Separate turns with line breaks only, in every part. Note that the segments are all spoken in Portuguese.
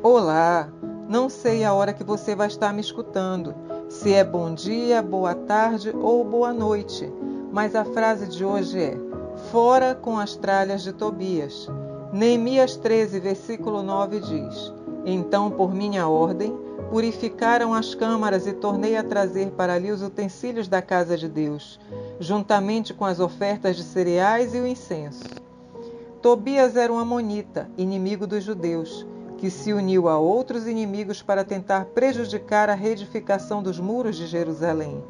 Olá! Não sei a hora que você vai estar me escutando, se é bom dia, boa tarde ou boa noite, mas a frase de hoje é: Fora com as tralhas de Tobias. Neemias 13, versículo 9 diz: Então, por minha ordem, purificaram as câmaras e tornei a trazer para ali os utensílios da casa de Deus, juntamente com as ofertas de cereais e o incenso. Tobias era um amonita, inimigo dos judeus, que se uniu a outros inimigos para tentar prejudicar a reedificação dos muros de Jerusalém.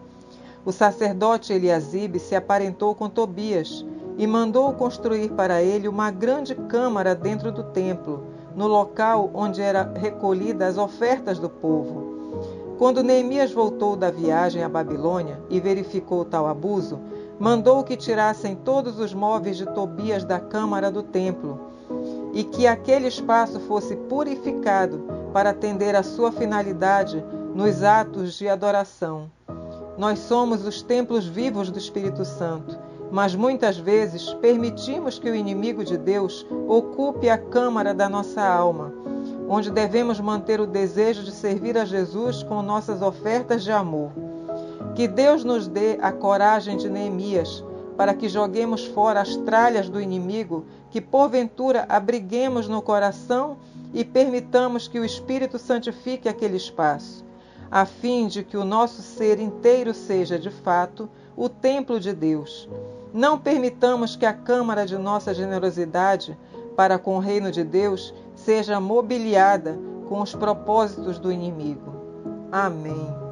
O sacerdote Eliasibe se aparentou com Tobias e mandou construir para ele uma grande câmara dentro do templo, no local onde eram recolhidas as ofertas do povo. Quando Neemias voltou da viagem à Babilônia e verificou tal abuso, mandou que tirassem todos os móveis de Tobias da câmara do templo e que aquele espaço fosse purificado para atender à sua finalidade nos atos de adoração. Nós somos os templos vivos do Espírito Santo, mas muitas vezes permitimos que o inimigo de Deus ocupe a câmara da nossa alma, onde devemos manter o desejo de servir a Jesus com nossas ofertas de amor. Que Deus nos dê a coragem de Neemias para que joguemos fora as tralhas do inimigo, que porventura abriguemos no coração e permitamos que o Espírito santifique aquele espaço, a fim de que o nosso ser inteiro seja, de fato, o templo de Deus. Não permitamos que a câmara de nossa generosidade para com o reino de Deus seja mobiliada com os propósitos do inimigo. Amém.